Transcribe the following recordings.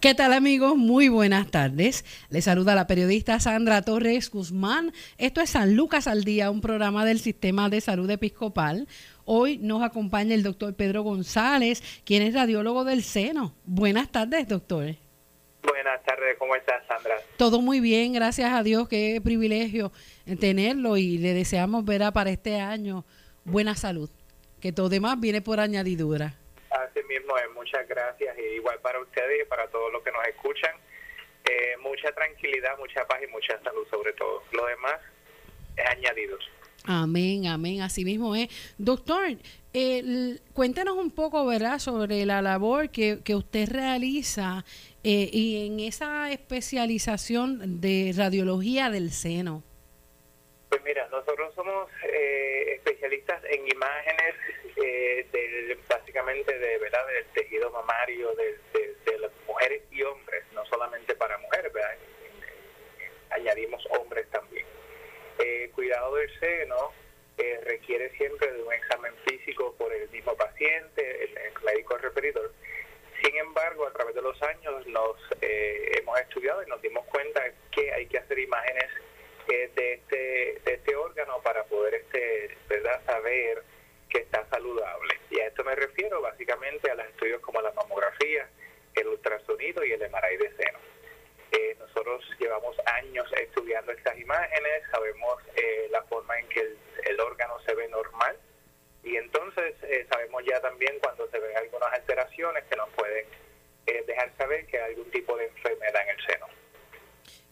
¿Qué tal amigos? Muy buenas tardes. Les saluda la periodista Sandra Torres Guzmán. Esto es San Lucas al Día, un programa del Sistema de Salud Episcopal. Hoy nos acompaña el doctor Pedro González, quien es radiólogo del seno. Buenas tardes, doctor. Buenas tardes, ¿cómo estás, Sandra? Todo muy bien, gracias a Dios, qué privilegio tenerlo y le deseamos ver para este año buena salud, que todo demás viene por añadidura. Así mismo es, muchas gracias y igual para ustedes y para todos los que nos escuchan. Eh, mucha tranquilidad, mucha paz y mucha salud sobre todo. Lo demás es añadido. Amén, amén, así mismo es. Doctor, cuéntenos un poco, ¿verdad?, sobre la labor que, que usted realiza eh, y en esa especialización de radiología del seno. Pues mira, nosotros somos eh, especialistas en imágenes eh, del, básicamente de verdad del tejido mamario de, las mujeres y hombres, no solamente para mujeres, ¿verdad? añadimos hombres también. Eh, cuidado del seno eh, requiere siempre de un examen físico por el mismo paciente, el, médico referidor. Sin embargo, a través de los años nos hemos estudiado y nos dimos cuenta que hay que hacer imágenes de este, de este órgano para poder este, ¿verdad? saber que está saludable. Y a esto me refiero básicamente a los estudios como la mamografía, el ultrasonido y el MRI de seno. Eh, nosotros llevamos años estudiando estas imágenes, sabemos eh, la forma en que el, órgano se ve normal y entonces eh, sabemos ya también cuando se ven algunas alteraciones que nos pueden dejar saber que hay algún tipo de enfermedad en el seno.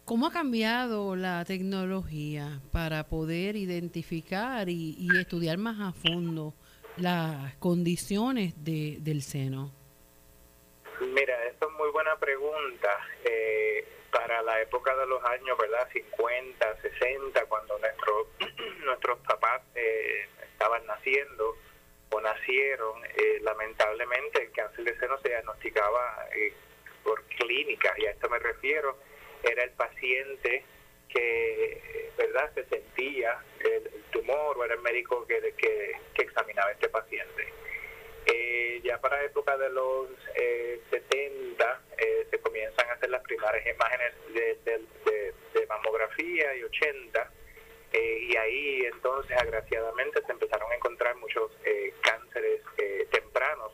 ¿Cómo ha cambiado la tecnología para poder identificar y, estudiar más a fondo las condiciones de, del seno? Mira, esto es muy buena pregunta. Eh, para la época de los años, ¿verdad? 50, 60, cuando nuestro, nuestros papás eh, estaban naciendo o nacieron, eh, lamentablemente el cáncer de seno se diagnosticaba por clínica, y a esto me refiero era el paciente que verdad se sentía el, tumor o era el médico que, que, examinaba a este paciente. Eh, ya para época de los 70 eh, eh, se comienzan a hacer las primeras imágenes de, de mamografía y 80 y ahí entonces agraciadamente se empezaron a encontrar muchos cánceres tempranos.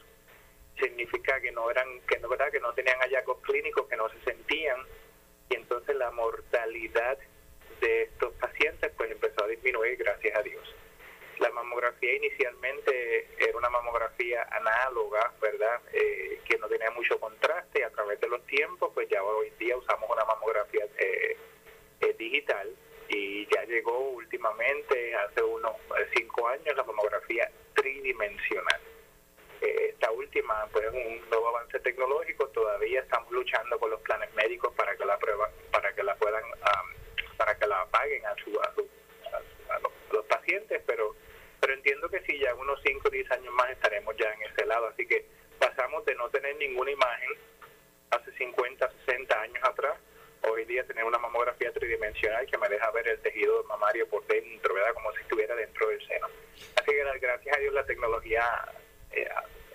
Significa que no eran que no verdad que no tenían hallazgos clínicos que no se sentían y entonces la mortalidad de estos pacientes pues empezó a disminuir gracias a Dios. La mamografía inicialmente era una mamografía análoga, ¿verdad? Eh, que no tenía mucho contraste a través de los tiempos pues ya hoy día usamos una mamografía eh, eh, digital y ya llegó últimamente, hace unos cinco años, la mamografía tridimensional esta última pues un nuevo avance tecnológico todavía estamos luchando con los planes médicos para que la prueba para que la puedan para que la paguen a, su, a, los, pacientes pero pero entiendo que sí ya unos 5 o 10 años más estaremos ya en ese lado así que pasamos de no tener ninguna imagen hace 50 60 años atrás hoy día tener una mamografía tridimensional que me deja ver el tejido mamario por dentro, ¿verdad? Como si estuviera dentro del seno. Así que gracias a Dios la tecnología eh,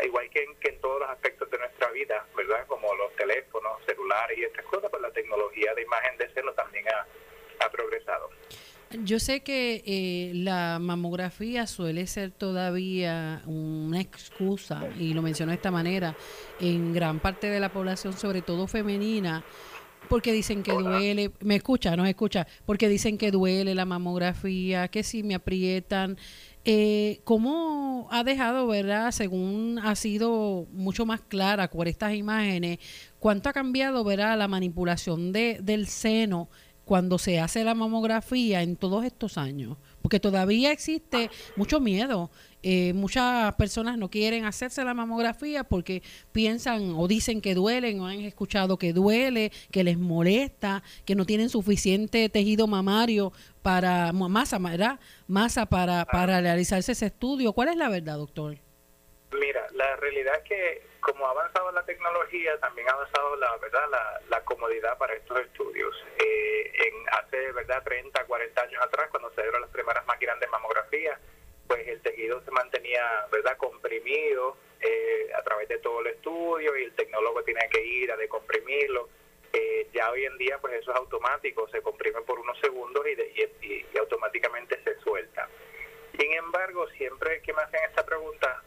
igual que en, todos los aspectos de nuestra vida, ¿verdad? Como los teléfonos, celulares y estas cosas, pues la tecnología de imagen de seno también ha, progresado. Yo sé que eh, la mamografía suele ser todavía una excusa, y lo menciono de esta manera, en gran parte de la población, sobre todo femenina, porque dicen que duele, me escucha, no escucha, porque dicen que duele la mamografía, que si me aprietan, eh, ¿Cómo ha dejado, verdad, según ha sido mucho más clara por estas imágenes, cuánto ha cambiado, verdad, la manipulación de, del seno cuando se hace la mamografía en todos estos años? Porque todavía existe mucho miedo. Eh, muchas personas no quieren hacerse la mamografía porque piensan o dicen que duelen o han escuchado que duele, que les molesta, que no tienen suficiente tejido mamario para masa. Masa para, para realizarse ese estudio. ¿Cuál es la verdad, doctor? Mira, la realidad es que como ha avanzado la tecnología, también ha avanzado la verdad la, comodidad para estos estudios. Eh, en hace verdad 30, 40 años atrás, cuando se dieron las primeras máquinas de mamografía, pues el tejido se mantenía verdad comprimido eh, a través de todo el estudio y el tecnólogo tiene que ir a decomprimirlo. Eh, ya hoy en día pues eso es automático, se comprime por unos segundos y, y, automáticamente se suelta. Sin embargo, siempre que me hacen esta pregunta,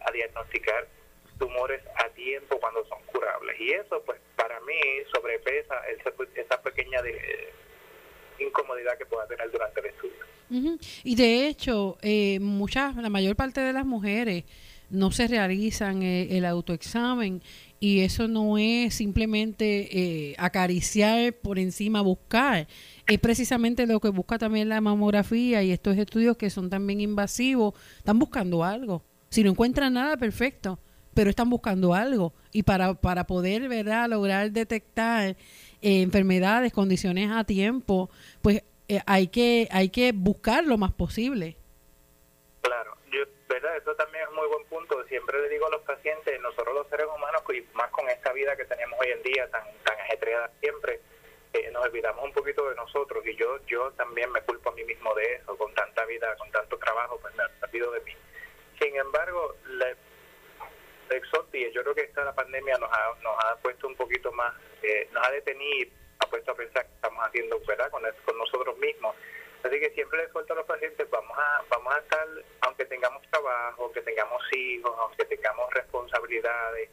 a, diagnosticar tumores a tiempo cuando son curables. Y eso, pues para mí, sobrepesa esa, esa pequeña de, incomodidad que pueda tener durante el estudio. Y de hecho, eh, muchas, la mayor parte de las mujeres no se realizan eh, el autoexamen y eso no es simplemente eh, acariciar por encima, buscar. Es precisamente lo que busca también la mamografía y estos estudios que son también invasivos, están buscando algo. Si no encuentran nada, perfecto, pero están buscando algo. Y para, para poder ¿verdad? lograr detectar eh, enfermedades, condiciones a tiempo, pues eh, hay que hay que buscar lo más posible. Claro, yo, verdad, eso también es muy buen punto. Siempre le digo a los pacientes, nosotros los seres humanos, y más con esta vida que tenemos hoy en día tan tan ajetreada siempre, eh, nos olvidamos un poquito de nosotros y yo yo también me culpo a mí mismo de eso, con tanta vida, con tanto trabajo, pues me olvido de mí. Sin embargo, la, Exotti, yo creo que esta la pandemia nos ha, nos ha puesto un poquito más nos ha detenido, ha puesto a pensar que estamos haciendo ¿verdad? Con, con nosotros mismos. Así que siempre les suelto a los pacientes, vamos a, vamos a estar, aunque tengamos trabajo, aunque tengamos hijos, aunque tengamos responsabilidades,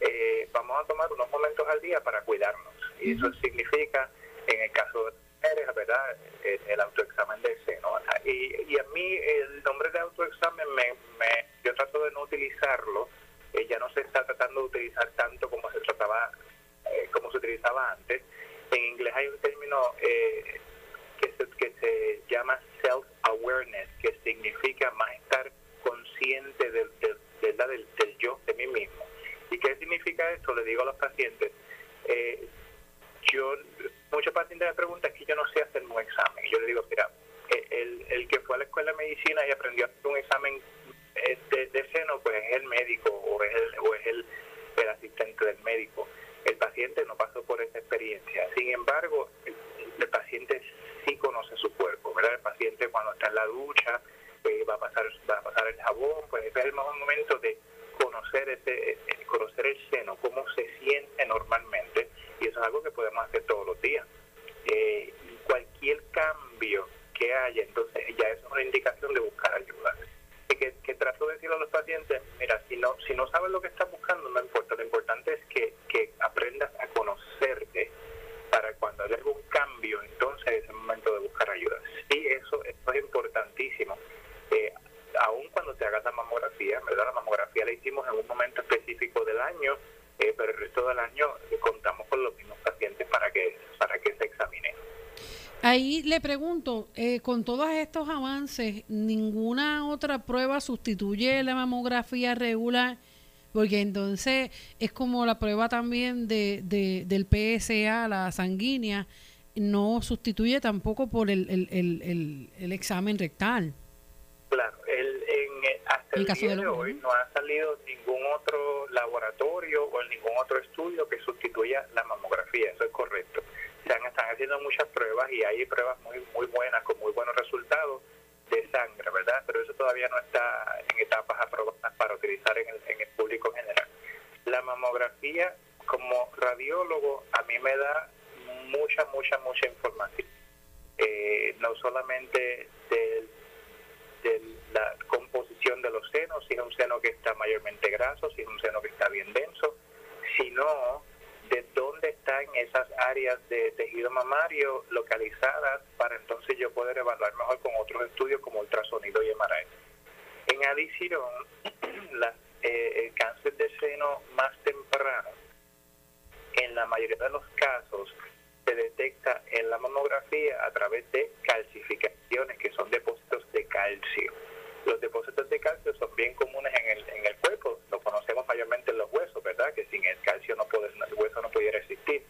eh, vamos a tomar unos momentos al día para cuidarnos. Y eso significa, en el caso de mujeres, ¿verdad? El, autoexamen del seno. Y, y a mí el nombre de autoexamen, me, me, yo trato de no utilizarlo, eh, ya no se está tratando de utilizar tanto como se trataba eh, como se utilizaba antes. En inglés hay un término eh, que, se, que se llama self-awareness, que significa más estar consciente del, del, del, yo, de mí mismo. ¿Y qué significa esto? Le digo a los pacientes, eh, yo, muchos pacientes me preguntan, que yo no sé hacer un examen. Y yo le digo, mira, el, el que fue a la escuela de medicina y aprendió a hacer un examen de, de seno, pues es el médico o es el, o es el, el asistente del médico el paciente no pasó por esa experiencia. Sin embargo, el, paciente sí conoce su cuerpo, ¿verdad? El paciente cuando está en la ducha eh, va a pasar va a pasar el jabón, pues es el mejor momento de conocer ese conocer el seno, cómo se siente normalmente y eso es algo que podemos hacer todos los días. Eh, cualquier cambio que haya, entonces ya eso es una indicación de buscar ayuda. Y que, que trato de decirle a los pacientes, mira, si no si no sabes lo que estás buscando, no importa, lo importante es que que aprendas a conocerte para cuando haya algún cambio, entonces es el momento de buscar ayuda. Sí, eso, es importantísimo. Eh, aún cuando te hagas la mamografía, ¿verdad? La mamografía la hicimos en un momento específico del año, eh, pero el resto del año contamos con los mismos pacientes para que, para que se examinen. Ahí le pregunto, eh, con todos estos avances, ¿ninguna otra prueba sustituye la mamografía regular porque entonces es como la prueba también de, de, del PSA, la sanguínea, no sustituye tampoco por el, el, el, el, examen rectal. Claro, el, hasta el, día de, hoy no ha salido ningún otro laboratorio o ningún otro estudio que sustituya la mamografía, eso es correcto. Se están haciendo muchas pruebas y hay pruebas muy muy buenas con muy buenos resultados de sangre, ¿verdad? Pero eso todavía no está en etapas aprobadas para utilizar en el, en el público general. La mamografía, como radiólogo, a mí me da mucha, mucha, mucha información. Eh, no solamente de, de, la composición de los senos, si es un seno que está mayormente graso, si es un seno que está bien denso, sino de dónde están esas áreas de tejido mamario localizadas para entonces yo poder evaluar mejor con otros estudios como ultrasonido y MRI. En adición, eh, el cáncer de seno más temprano, en la mayoría de los casos, se detecta en la mamografía a través de calcificaciones, que son depósitos de calcio. Los depósitos de calcio son bien comunes en el, en el cuerpo, lo conocemos mayormente en los huesos, ¿verdad? Que sin el calcio no puede, el hueso no pudiera existir.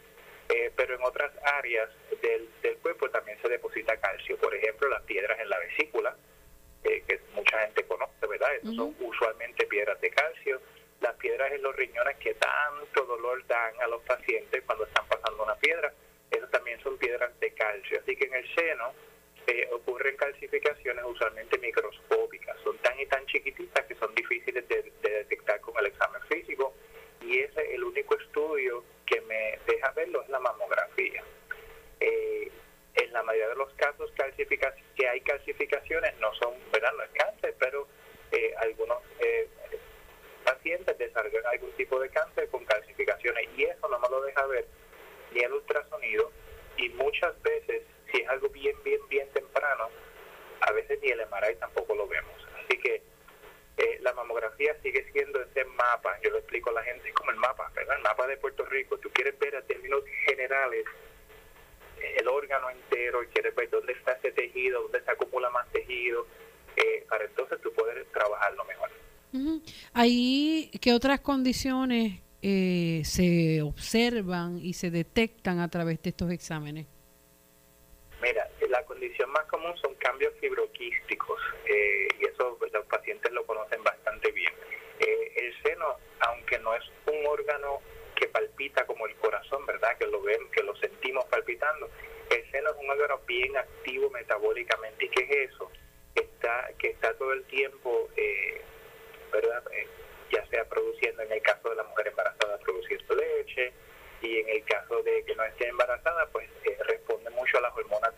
Eh, pero en otras áreas del, del, cuerpo también se deposita calcio. Por ejemplo, las piedras en la vesícula, eh, que mucha gente conoce, ¿verdad? son usualmente piedras de calcio. Las piedras en los riñones que tanto dolor dan a los pacientes cuando están pasando una piedra, esas también son piedras de calcio. Así que en el seno eh, ocurren calcificaciones usualmente microscópicas. Son tan y tan chiquititas que son difíciles de, detectar con el examen físico y ese el único estudio que me deja verlo es la mamografía. Eh, en la mayoría de los casos que hay calcificaciones no son, ¿verdad? No es cáncer, pero eh, algunos eh, pacientes desarrollan algún tipo de cáncer con calcificaciones y eso no me lo deja ver ni el ultrasonido y muchas veces si es algo bien, bien, bien temprano, a veces ni el MRI tampoco lo vemos. Así que eh, la mamografía sigue siendo ese mapa, yo lo explico a la gente, es como el mapa, ¿verdad? El mapa de Puerto Rico, tú quieres ver a términos generales eh, el órgano entero y quieres ver dónde está ese tejido, dónde se acumula más tejido, eh, para entonces tú poder trabajarlo mejor. Ahí, ¿qué otras condiciones se observan y se detectan a través de estos exámenes? Condición más común son cambios fibroquísticos eh, y eso pues, los pacientes lo conocen bastante bien. Eh, el seno, aunque no es un órgano que palpita como el corazón, ¿verdad? Que lo ven, que lo sentimos palpitando. El seno es un órgano bien activo metabólicamente. ¿Y qué es eso? Está, que está todo el tiempo, eh, ¿verdad? ya sea produciendo, en el caso de la mujer embarazada, produciendo leche, y en el caso de que no esté embarazada, pues eh, responde mucho a las hormonas,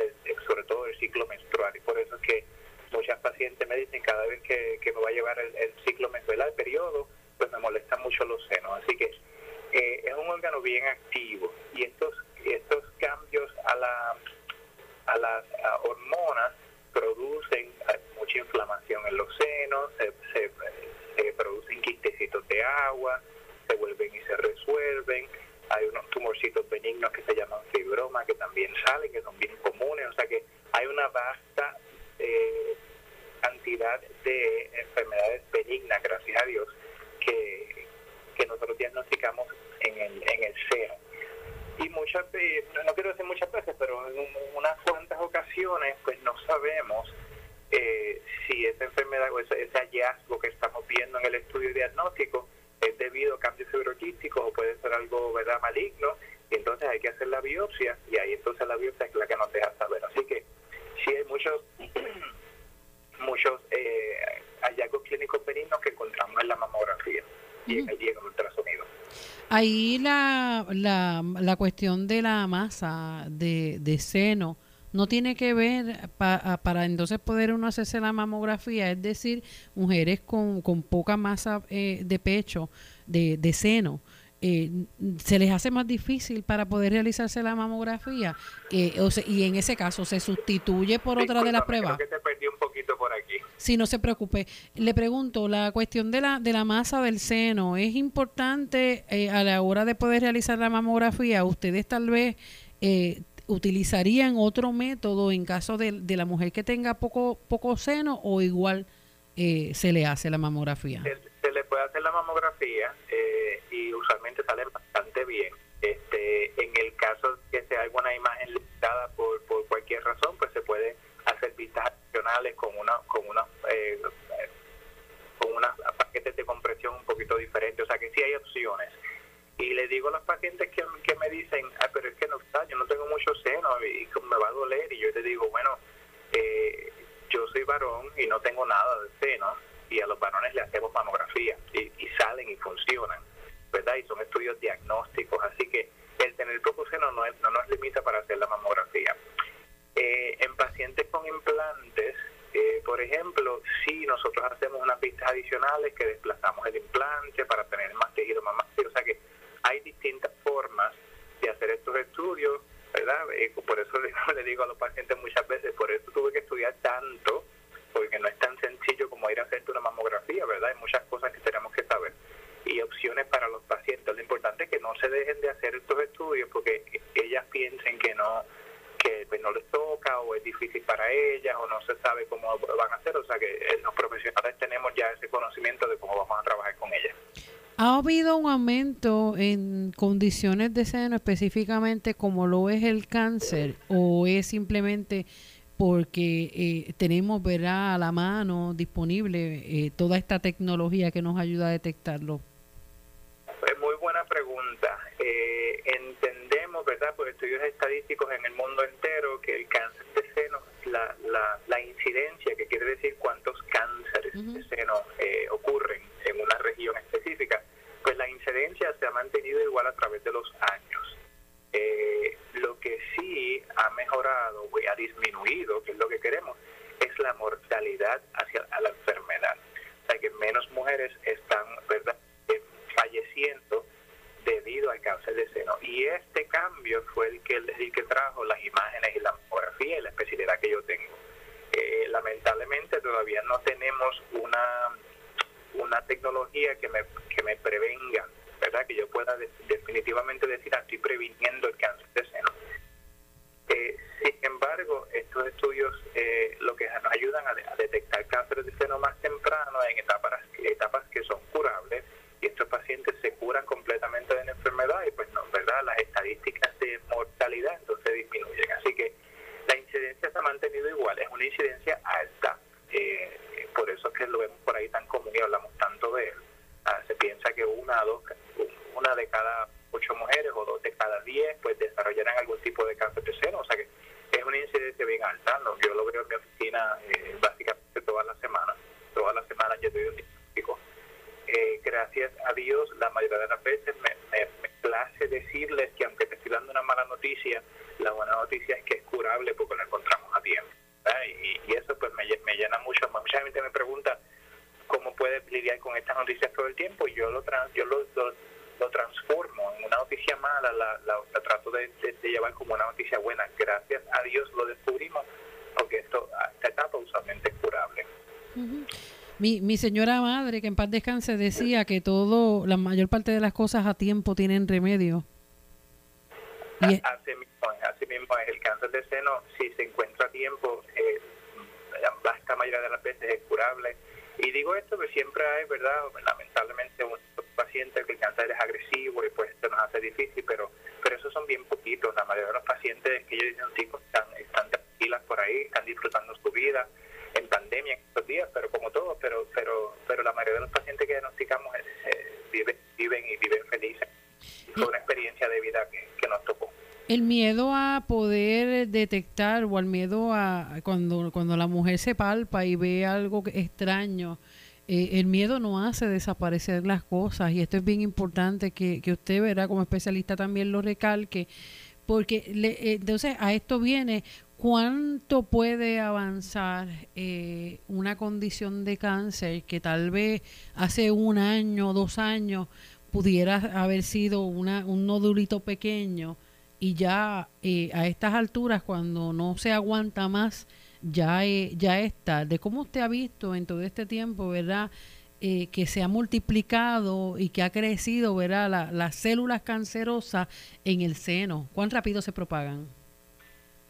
sobre todo del ciclo menstrual. Y por eso es que muchas pacientes me dicen cada vez que, me va a llevar el, ciclo menstrual, el periodo, pues me molestan mucho los senos. Así que eh, es un órgano bien activo y estos estos cambios a la a las hormonas producen eh, mucha inflamación en los senos, se, se, se producen quistecitos de agua, se vuelven y se resuelven hay unos tumorcitos benignos que se llaman fibroma que también salen, que son bien comunes, o sea que hay una vasta eh, cantidad de enfermedades benignas, gracias a Dios, que, que nosotros diagnosticamos en el, en el seno. Y muchas veces, no quiero decir muchas veces, pero en unas cuantas ocasiones, pues no sabemos eh, si esa enfermedad o ese, ese hallazgo que estamos viendo en el estudio diagnóstico es debido a cambios fibroquísticos o puede ser algo verdad maligno y entonces hay que hacer la biopsia y ahí entonces la biopsia es la que nos deja saber. Así que sí hay muchos muchos eh, hallazgos clínicos benignos que encontramos en la mamografía y, en, el ultrasonido. Ahí la, la, la cuestión de la masa de, de seno no tiene que ver para entonces poder uno hacerse la mamografía, es decir, mujeres con, con poca masa eh, de pecho, de, de seno. Eh, se les hace más difícil para poder realizarse la mamografía eh, y en ese caso se sustituye por otra de las pruebas. Creo que te perdí un poquito por aquí. Sí, no se preocupe. Le pregunto, la cuestión de la, de la masa del seno, ¿es importante eh, a la hora de poder realizar la mamografía? Ustedes tal vez eh, utilizarían otro método en caso de, de, la mujer que tenga poco poco seno o igual eh, se le hace la mamografía? Se, le puede hacer la mamografía eh, y usualmente salen bastante bien. Este, en el caso que sea alguna imagen limitada por, por cualquier razón, pues se puede hacer vistas adicionales con una con una eh, con unos paquetes de compresión un poquito diferentes, o sea que sí hay opciones. Y le digo a los pacientes que, que me dicen, ah, pero es que no está, yo no tengo mucho seno y me va a doler, y yo les digo, bueno, eh, yo soy varón y no tengo nada de seno, y a los varones le hacemos mamografía, y, salen y funcionan, ¿verdad? Y son estudios diagnósticos, así que el tener poco seno no, no nos limita para hacer la mamografía. Eh, en pacientes con implantes, eh, por ejemplo, si nosotros hacemos unas pistas adicionales que desplazamos el implante para tener más tejido mamario, o sea que de estudios, ¿verdad? Eh, por eso le, digo a los pacientes muchas veces, por eso tuve que estudiar tanto, porque no es tan sencillo como ir a hacerte una mamografía, ¿verdad? Hay muchas cosas que tenemos que saber y opciones para los pacientes. Lo importante es que no se dejen de hacer estos estudios porque ellas piensen que no que pues, no les toca o es difícil para ellas o no se sabe cómo van a hacer. O sea que eh, los profesionales tenemos ya ese conocimiento de cómo vamos a trabajar con ellas. ¿Ha habido un aumento en condiciones de seno específicamente como lo es el cáncer o es simplemente porque eh, tenemos ¿verdad? a la mano disponible eh, toda esta tecnología que nos ayuda a detectarlo? Es muy buena pregunta. Eh, entendemos, ¿verdad?, por estudios estadísticos en el mundo entero, que el cáncer de seno, la, la, la incidencia, que quiere decir cuántos cánceres de seno eh, ocurren en una región específica, pues la incidencia se ha mantenido igual a través de los años. Eh, lo que sí ha mejorado o ha disminuido, que es lo que queremos, es la mortalidad hacia la enfermedad. O sea, que menos mujeres están, ¿verdad?, falleciendo debido al cáncer de seno. Y este cambio fue el que, el que trajo las imágenes y la mamografía y la especialidad que yo tengo. Eh, lamentablemente todavía no tenemos una, una tecnología que me, que me prevenga, ¿verdad? Que yo pueda definitivamente decir, ah, estoy previniendo el cáncer de seno. Eh, sin embargo, estos estudios eh, lo que nos ayudan a, a, detectar cáncer de seno más temprano en etapas, etapas que son curables y estos pacientes se curan completamente de la enfermedad y pues no, ¿verdad? Las estadísticas de mortalidad entonces disminuyen. Así que la incidencia se ha mantenido igual, es una incidencia alta. Eh, por eso es que lo vemos por ahí tan común y hablamos tanto de él. Ah, se piensa que una, dos, una de cada ocho mujeres o dos de cada diez pues desarrollarán algún tipo de cáncer de seno, o sea que es una incidencia bien alta. ¿no? Yo lo veo en mi oficina eh, básicamente todas las semanas. Todas las semanas yo doy un diagnóstico eh, gracias a Dios, la mayoría de las veces me, me, place decirles que aunque te estoy dando una mala noticia, la buena noticia es que es curable porque lo encontramos a tiempo. Y, eso pues me, me, llena mucho. Mucha gente me pregunta cómo puedes lidiar con estas noticias todo el tiempo y yo lo, yo lo, lo, transformo en una noticia mala, la, la, trato de, llevar como una noticia buena. Gracias a Dios lo descubrimos porque esto, esta etapa usualmente es curable. Mi, señora madre, que en paz descanse, decía que todo, la mayor parte de las cosas a tiempo tienen remedio. Y así, mismo, así mismo es. El cáncer de seno, si se encuentra a tiempo, eh, la vasta mayoría de las veces es curable. Y digo esto que siempre hay, ¿verdad? Lamentablemente, un paciente que el cáncer es agresivo y pues esto nos hace difícil, pero pero esos son bien poquitos. La mayoría de los pacientes que yo diagnostico están, están tranquilas por ahí, están disfrutando su vida en pandemia en estos días, pero como todo, pero pero pero la mayoría de los pacientes que diagnosticamos eh, viven, viven y viven felices. Fue una experiencia de vida que, que nos tocó. El miedo a poder detectar o al miedo a cuando, cuando la mujer se palpa y ve algo extraño, eh, el miedo no hace desaparecer las cosas. Y esto es bien importante que, que usted verá como especialista también lo recalque porque le, eh, entonces a esto viene ¿Cuánto puede avanzar eh, una condición de cáncer que tal vez hace un año, dos años, pudiera haber sido una, un nodulito pequeño y ya eh, a estas alturas, cuando no se aguanta más, ya, eh, ya está? ¿De cómo usted ha visto en todo este tiempo, verdad? que se ha multiplicado y que ha crecido, ¿verdad? las células cancerosas en el seno. ¿Cuán rápido se propagan?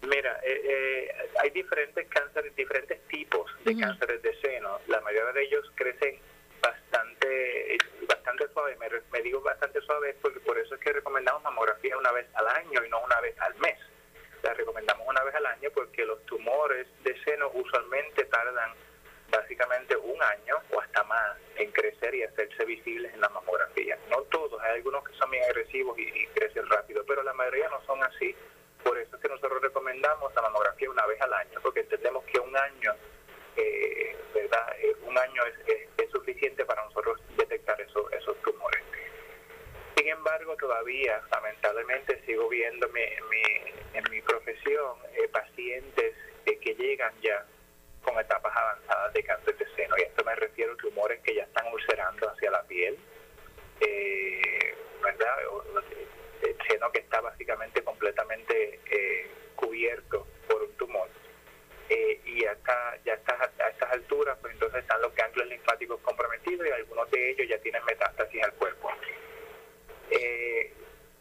Mira, eh, eh, hay diferentes cánceres, diferentes tipos de cánceres de seno. La mayoría de ellos crecen bastante bastante suave. Me, digo bastante suave porque por eso es que recomendamos mamografía una vez al año y no una vez al mes. La recomendamos una vez al año porque los tumores de seno usualmente tardan básicamente un año o hasta más en crecer y hacerse visibles en la mamografía. No todos, hay algunos que son bien agresivos y, crecen rápido, pero la mayoría no son así. Por eso es que nosotros recomendamos la mamografía una vez al año, porque entendemos que un año, eh, ¿verdad? Eh, un año es, suficiente para nosotros detectar esos, esos tumores. Sin embargo, todavía, lamentablemente, sigo viendo mi, en mi profesión eh, pacientes que llegan ya con etapas avanzadas de cáncer de seno. Y esto me refiero a tumores que ya están ulcerando hacia la piel, eh, ¿verdad? El seno que está básicamente completamente eh, cubierto por un tumor. Eh, y acá, ya está, a estas alturas, pues entonces están los ganglios linfáticos comprometidos y algunos de ellos ya tienen metástasis al cuerpo.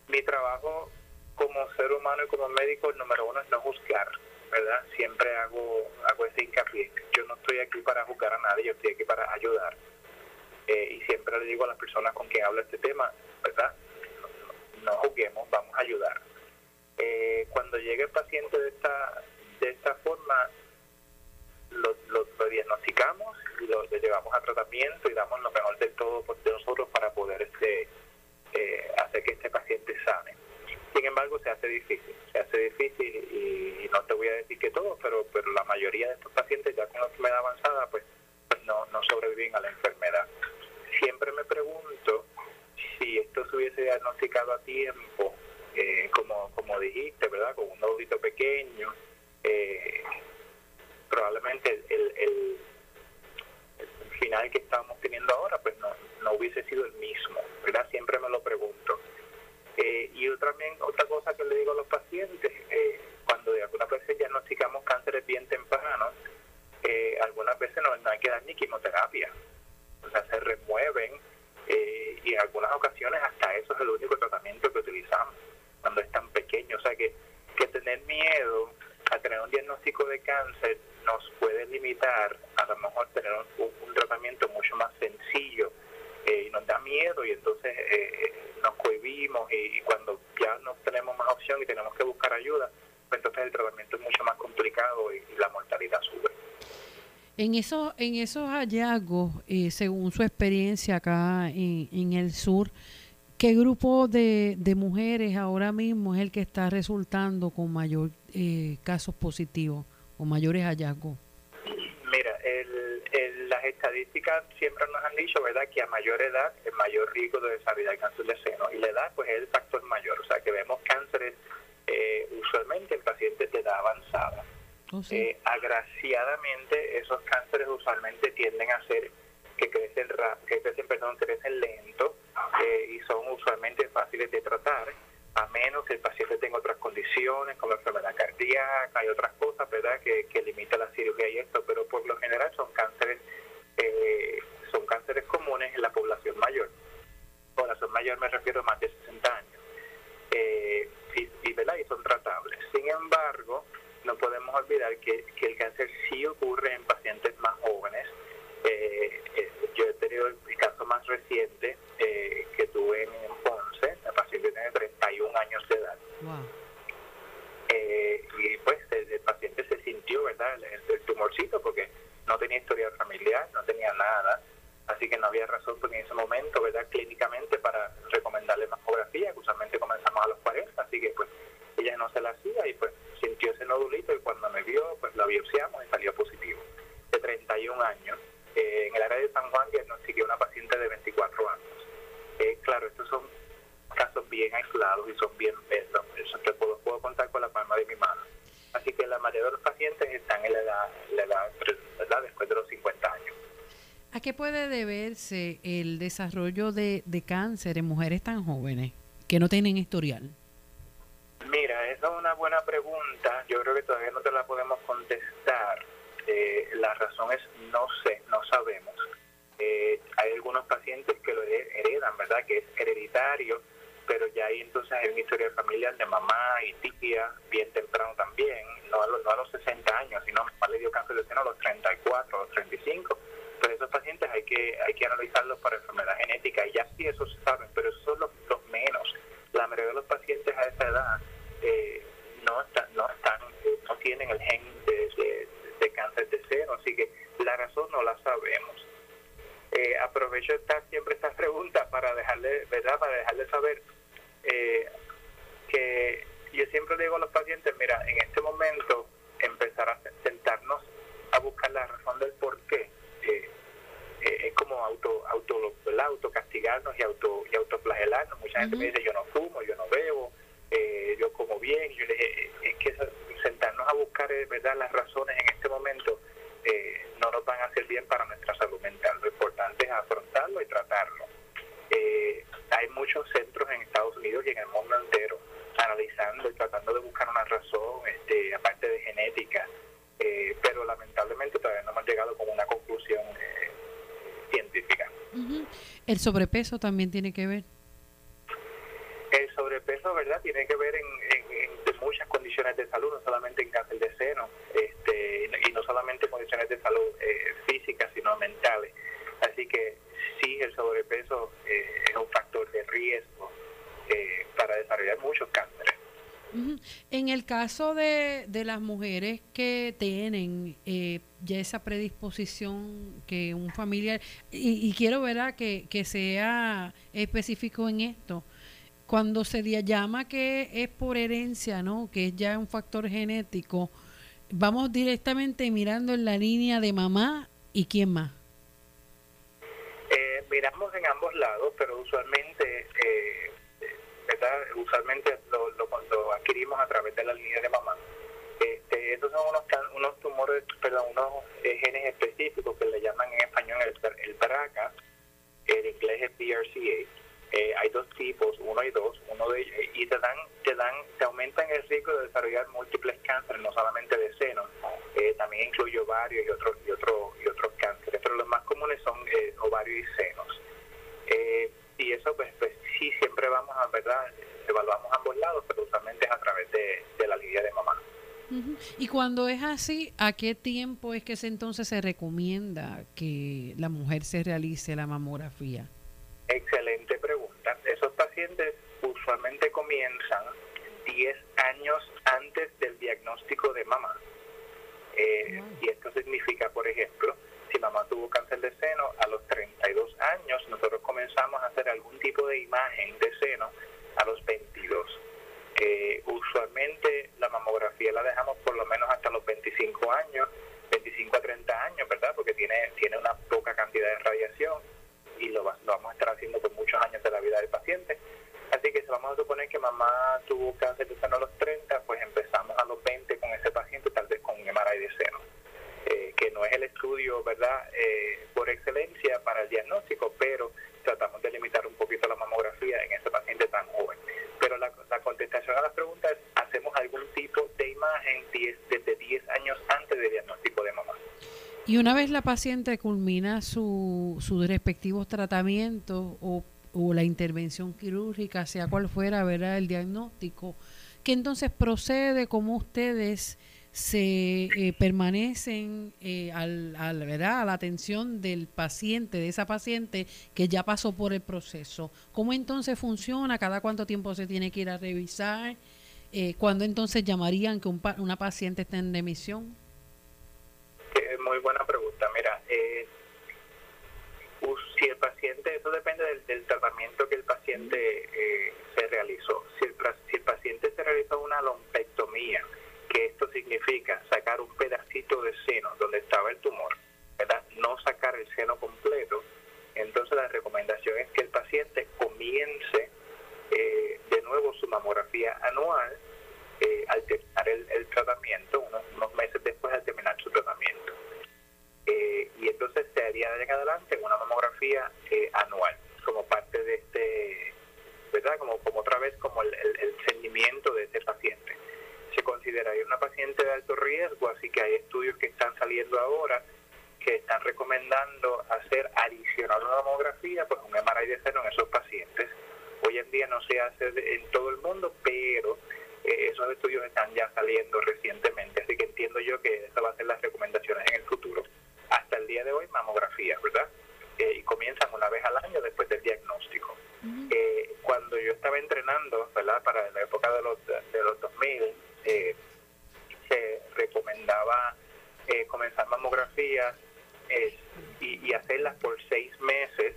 mi trabajo como ser humano y como médico, el número uno es no juzgar, ¿verdad? Siempre hago, hago ese hincapié. Yo no estoy aquí para juzgar a nadie, yo estoy aquí para ayudar. Eh, y siempre le digo a las personas con quien hablo este tema, ¿verdad? No, juzguemos, vamos a ayudar. Eh, cuando llegue el paciente de esta, de esta forma, lo, lo, diagnosticamos y lo, llevamos a tratamiento y damos lo mejor de todo de nosotros para poder este, eh, hacer que este paciente sane sin embargo, se hace difícil, se hace difícil y, no te voy a decir que todo, pero pero la mayoría de estos pacientes ya con enfermedad avanzada, pues, pues no, no sobreviven a la enfermedad. Siempre me pregunto si esto se hubiese diagnosticado a tiempo, eh, como, como dijiste, ¿verdad? Con un nodito pequeño, eh, probablemente el, el, el, final que estamos teniendo ahora, pues no, no hubiese sido el mismo, ¿verdad? Siempre me lo pregunto. Eh, y también otra cosa que le digo a los pacientes, eh, cuando de algunas veces diagnosticamos cánceres bien tempranos, eh, algunas veces no, hay que dar ni quimioterapia, o sea, se remueven y en algunas ocasiones hasta eso es el único tratamiento que utilizamos cuando es tan pequeño. O sea, que, que tener miedo a tener un diagnóstico de cáncer nos puede limitar a lo mejor tener un tratamiento mucho más sencillo y nos da miedo y entonces nos cohibimos y, cuando ya no tenemos más opción y tenemos que buscar ayuda, pues entonces el tratamiento es mucho más complicado y, la mortalidad sube. En esos, en esos hallazgos, eh, según su experiencia acá en, el sur, ¿qué grupo de, mujeres ahora mismo es el que está resultando con mayor eh, casos positivos o mayores hallazgos? estadísticas siempre nos han dicho, ¿verdad?, que a mayor edad es mayor riesgo de desarrollar cáncer de seno. Y la edad, pues, es el factor mayor. O sea, que vemos cánceres eh, usualmente en pacientes de edad avanzada. Oh, eh, agraciadamente, esos cánceres usualmente tienden a ser que crecen, que crecen, perdón, crecen lento eh, y son usualmente fáciles de tratar a menos que el paciente tenga otras condiciones como enfermedad cardíaca y otras cosas, ¿verdad?, que, que limita la cirugía y esto, pero por lo general son cánceres eh, son cánceres comunes en la población mayor. Población mayor me refiero a más de 60 años. Eh, y, ¿verdad? y son tratables. Sin embargo, no podemos olvidar que, el cáncer sí ocurre en pacientes más jóvenes. Eh, yo he tenido el caso más reciente que tuve en paciente tiene 31 años de edad. y pues el, paciente se sintió, ¿verdad? el tumorcito, porque no tenía historia familiar, no tenía nada, así que no había razón porque en ese momento, ¿verdad? Clínicamente para recomendarle mamografía, que usualmente comenzamos a los 40, así que pues ella no se la hacía y pues sintió ese nodulito y cuando me vio, pues la biopsiamos y salió positivo. De 31 años, eh, en el área de San Juan diagnostiqué una paciente de 24 años. Eh, claro, estos son casos bien aislados y son bien, eso, que puedo, puedo contar con la palma de mi mano. Así que la mayoría de los pacientes están en la edad, la edad después de los 50 años. ¿A qué puede deberse el desarrollo de, cáncer en mujeres tan jóvenes que no tienen historial? Mira, esa es una buena pregunta. Yo creo que todavía no te la podemos contestar. Eh, la razón es no sé, no sabemos. Eh, hay algunos pacientes que lo heredan, ¿verdad? Que es hereditario pero ya ahí entonces es una historia familiar de mamá y tía, bien temprano también, no a los, no a los 60 años, sino mamá le dio cáncer de seno a los 34, a los 35. Entonces esos pacientes hay que, hay que analizarlos para enfermedad genética y ya sí eso se saben, pero esos son los, menos. La mayoría de los pacientes a esa edad eh, no, están, no, están, eh, no tienen el gen de, cáncer de seno, así que la razón no la sabemos. Eh, aprovecho esta, siempre estas preguntas para dejarle, ¿verdad? Para dejarle saber digo a los pacientes, mira, en este momento empezar a sentarnos a buscar la razón del por qué. Eh, eh, es como auto, auto, autocastigarnos y auto y autoflagelarnos. Mucha gente me dice, yo no fumo, yo no bebo, eh, yo como bien. Yo le dije, es que sentarnos a buscar verdad las razones en este momento no nos van a hacer bien para nuestra salud mental. Lo importante es afrontarlo y tratarlo. Hay muchos centros en Estados Unidos y en el mundo entero analizando y tratando de buscar una razón, este, aparte de genética, eh, pero lamentablemente todavía no hemos llegado con una conclusión eh, científica. ¿El sobrepeso también tiene que ver? El sobrepeso, ¿verdad? Tiene que ver en, muchas condiciones de salud, no solamente en cáncer de seno, este, y no solamente condiciones de salud eh, físicas, sino mentales. Así que sí, el sobrepeso es un factor de riesgo para desarrollar muchos cánceres. En el caso de, de las mujeres que tienen eh, ya esa predisposición que un familiar, y, quiero ver que, que sea específico en esto, cuando se llama que es por herencia, ¿no? que es ya un factor genético, vamos directamente mirando en la línea de mamá y quién más. Miramos en ambos lados, pero usualmente eh, Usualmente lo, lo, adquirimos a través de la línea de mamá. Este, estos son unos, unos tumores, perdón, unos eh, genes específicos que le llaman en español el, el BRCA, en inglés es BRCA. Eh, hay dos tipos, uno y dos, uno de y te dan, te dan, te aumentan el riesgo de desarrollar múltiples cánceres, no solamente de seno, eh, también incluye ovarios y otros y otros y otros cánceres, pero los más comunes son ovarios y senos. y eso pues, pues sí siempre vamos a, ¿verdad? Evaluamos ambos lados, pero usualmente es a través de, la línea de mamá. Y cuando es así, ¿a qué tiempo es que entonces se recomienda que la mujer se realice la mamografía? Excelente pacientes usualmente comienzan 10 años antes del diagnóstico de mamá. Eh, y esto significa, por ejemplo, si mamá tuvo cáncer de seno a los 32 años, nosotros comenzamos a hacer algún tipo de imagen de seno a los 22. Eh, usualmente la mamografía la dejamos por lo menos hasta los 25 años, 25 a 30 años, ¿verdad? Porque tiene, tiene una poca cantidad de radiación y lo, lo vamos a estar haciendo por muchos años de la vida del paciente. Así que si vamos a suponer que mamá tuvo cáncer de seno a los 30, pues empezamos a los 20 con ese paciente, tal vez con un MRI de seno. Eh, que no es el estudio, ¿verdad?, eh, por excelencia para el diagnóstico, pero tratamos de limitar un poquito la mamografía en ese paciente tan joven. Pero la, contestación a la pregunta es, ¿hacemos algún tipo de imagen desde 10 años antes del diagnóstico de mamá? Y una vez la paciente culmina su, sus respectivos tratamientos o, la intervención quirúrgica, sea cual fuera, ¿verdad?, el diagnóstico, ¿qué entonces procede como ustedes se eh, permanecen eh, al, al, ¿verdad? a la atención del paciente, de esa paciente que ya pasó por el proceso. ¿Cómo entonces funciona? ¿Cada cuánto tiempo se tiene que ir a revisar? Eh, ¿Cuándo entonces llamarían que un, una paciente esté en remisión? Muy buena pregunta. Mira, eh, si el paciente, eso depende del, tratamiento que el paciente se realizó. Si el, si el paciente se realizó una lompectomía, que esto significa sacar un pedacito de seno donde estaba el tumor, ¿verdad? no sacar el seno completo, entonces la recomendación es que el paciente comience eh, de nuevo su mamografía anual eh, al terminar el, tratamiento, unos, meses después de terminar. Eh, y entonces se haría de en adelante una mamografía anual como parte de este, ¿verdad? Como, como otra vez como el, el de ese paciente se consideraría una paciente de alto riesgo, así que hay estudios que están saliendo ahora que están recomendando hacer adicional a la mamografía, pues un MRI de seno en esos pacientes. Hoy en día no se hace en todo el mundo, pero eh, esos estudios están ya saliendo recientemente, así que entiendo yo que esas van a ser las recomendaciones en el futuro. Hasta el día de hoy, mamografía, ¿verdad? Eh, y comienzan una vez al año después del diagnóstico. Eh, cuando yo estaba entrenando, ¿verdad? Para la época de los, de los 2000, eh, se recomendaba eh, comenzar mamografías eh, y, hacerlas por seis meses